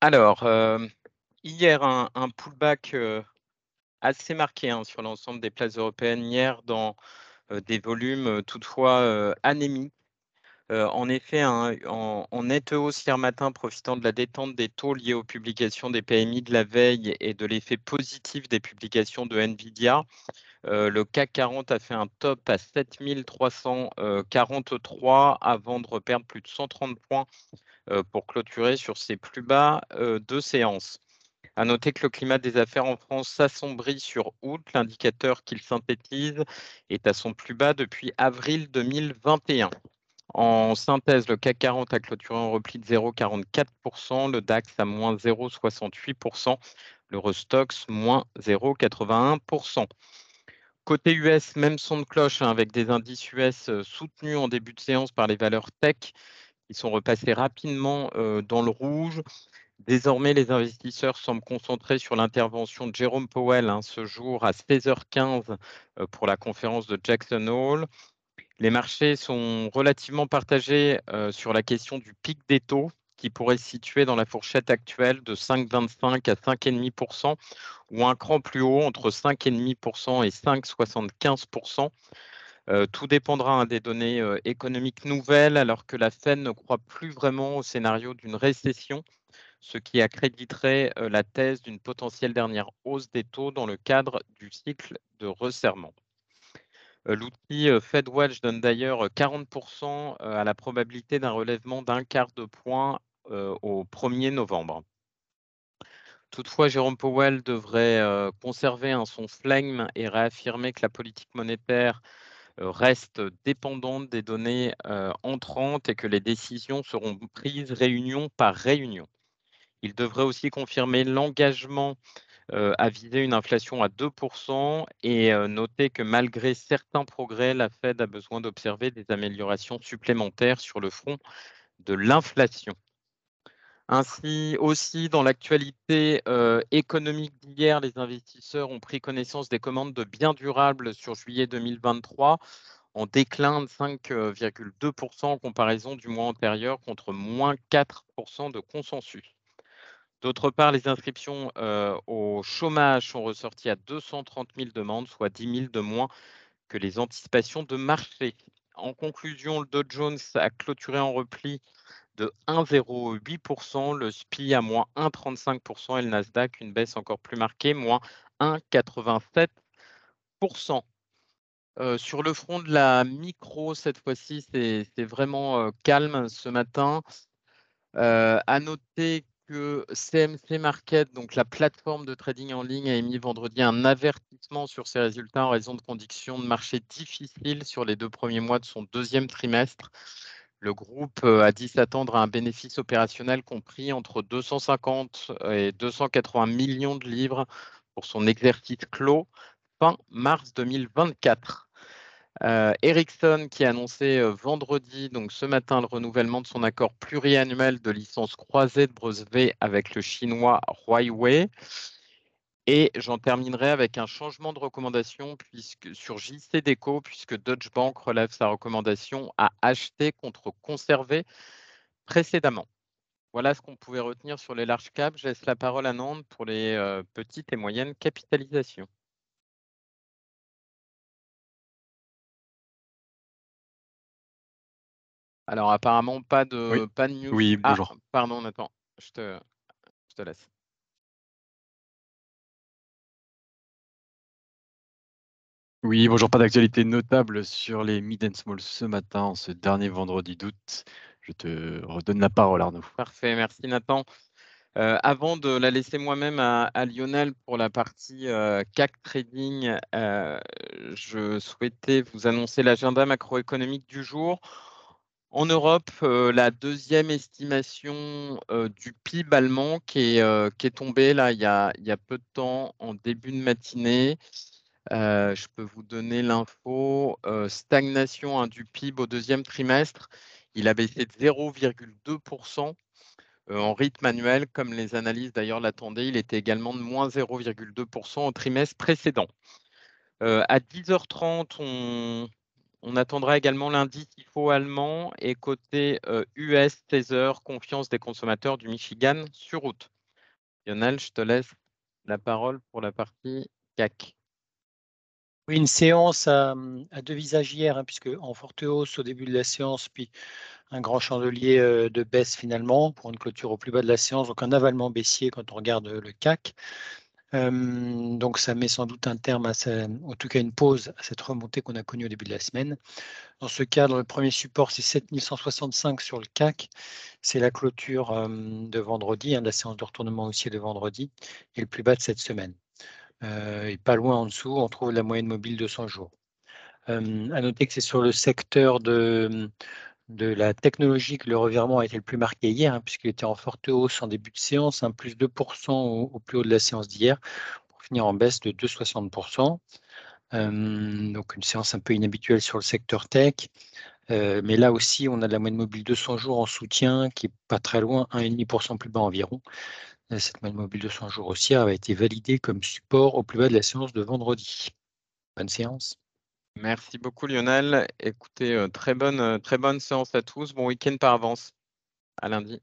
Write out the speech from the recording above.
Alors, hem, hier un pullback, heu, assez marqué, hein, sur l'ensemble des places européennes hier dans, heu, des volumes, toutefois, anémiques. En effet, hein, en en nette hausse hier matin, profitant de la détente des taux liés aux publications des PMI de la veille et de l'effet positif des publications de Nvidia, le CAC 40 a fait un top à 7 300, heu, 43 avant de reperdre plus de 130 points, pour clôturer sur ses plus bas, heu, de séance. À noter que le climat des affaires en France s'assombrit sur août. L'indicateur qu'il synthétise est à son plus bas depuis avril 2021. En synthèse, le CAC 40 a clôturé en repli de 0,44%, le DAX à moins 0,68%, l'Eurostox moins 0,81%. Côté US, même son de cloche hein, avec des indices US euh, soutenus en début de séance par les valeurs tech qui sont repassés rapidement euh, dans le rouge. Désormais, les investisseurs semblent concentrés sur l'intervention de Jérôme Powell hein, ce jour à 16h15 euh, pour la conférence de Jackson Hole. Les marchés sont relativement partagés sur la question du pic des taux qui pourrait se situer dans la fourchette actuelle de 5,25 à 5,5% ou un cran plus haut entre 5,5% et 5,75%. Euh, tout dépendra hein, des données euh, économiques nouvelles alors que la Fed ne croit plus vraiment au scénario d'une récession ce qui accréditerait euh, la thèse d'une potentielle dernière hausse des taux dans le cadre du cycle de resserrement. L'outil FedWatch donne d'ailleurs 40% à la probabilité d'un relèvement d'un quart de point au 1er novembre. Toutefois, Jérôme Powell devrait conserver un son flegme et réaffirmer que la politique monétaire reste dépendante des données entrantes et que les décisions seront prises réunion par réunion. Il devrait aussi confirmer l'engagement euh, à viser une inflation à 2% et euh, noter que malgré certains progrès, la Fed a besoin d'observer des améliorations supplémentaires sur le front de l'inflation. Ainsi, aussi, dans l'actualité euh, économique d'hier, les investisseurs ont pris connaissance des commandes de biens durables sur juillet 2023 en déclin de 5,2% en comparaison du mois antérieur contre moins 4% de consensus. D'autre part, les inscriptions euh, au chômage sont ressorties à 230 000 demandes, soit 10 000 de moins que les anticipations de marché. En conclusion, le Dow Jones a clôturé en repli de 1,08%, le SPI à moins 1,35% et le Nasdaq une baisse encore plus marquée, moins 1,87%. Euh, sur le front de la micro, cette fois-ci, c'est vraiment euh, calme ce matin. Euh, à noter que CMC Market, donc la plateforme de trading en ligne, a émis vendredi un avertissement sur ses résultats en raison de conditions de marché difficiles sur les deux premiers mois de son deuxième trimestre. Le groupe euh, a dit s'attendre à un bénéfice opérationnel compris entre 250 et 280 millions de livres pour son exercice clos fin mars 2024. Euh, Ericsson qui a annoncé euh, vendredi, donc ce matin, le renouvellement de son accord pluriannuel de licence croisée de brevet avec le chinois Huawei. Et j'en terminerai avec un changement de recommandation puisque, sur JC Deco, puisque Deutsche Bank relève sa recommandation à acheter contre conserver précédemment. Voilà ce qu'on pouvait retenir sur les larges caps. Je laisse la parole à Nantes pour les euh, petites et moyennes capitalisations. Alors, apparemment, pas de, Oui. pas de news. Oui, Ah, bonjour. pardon, Nathan, je te, je te laisse. Oui, bonjour. Pas d'actualité notable sur les mid and small ce matin, ce dernier vendredi d'août. Je te redonne la parole, Arnaud. Parfait, merci Nathan. Euh, avant de la laisser moi-même à, Lionel pour la partie euh, CAC Trading, euh, je souhaitais vous annoncer l'agenda macroéconomique du jour. En Europe, la deuxième estimation du PIB allemand qui est, tombée là il y, a, peu de temps en début de matinée. Euh, je peux vous donner l'info. Euh, stagnation hein, du PIB au deuxième trimestre. Il a baissé de 0,2% euh, en rythme annuel, comme les analyses d'ailleurs l'attendaient. Il était également de moins 0,2% au trimestre précédent. À 10h30, on, attendra également l'indice IFO allemand et côté US Tether, confiance des consommateurs du Michigan sur route. Lionel, je te laisse la parole pour la partie CAC. Oui, une séance à, deux visages hier, hein, puisque en forte hausse au début de la séance, puis un grand chandelier de baisse finalement pour une clôture au plus bas de la séance, donc un avalement baissier quand on regarde le CAC donc ça met sans doute un terme à en tout cas une pause à cette remontée qu'on a connue au début de la semaine. Dans ce cadre, le premier support, c'est 7165 sur le CAC. C'est la clôture de vendredi, hein, la séance de retournement haussier de vendredi, et le plus bas de cette semaine. Et pas loin en dessous, on trouve la moyenne mobile de 100 jours. à noter que c'est sur le secteur de, de la technologie que le revirement a été le plus marqué hier, hein, puisqu'il était en forte hausse en début de séance, hein, plus 2% au, plus haut de la séance d'hier, pour finir en baisse de 2,60%. donc une séance un peu inhabituelle sur le secteur tech. mais là aussi, on a de la moyenne mobile 200 jours en soutien, qui est pas très loin, 1,5% plus bas environ. Cette moyenne mobile 200 jours haussière a été validée comme support au plus bas de la séance de vendredi. Bonne séance. Merci beaucoup Lionel. Écoutez, très bonne, très bonne séance à tous. Bon week-end par avance. À lundi.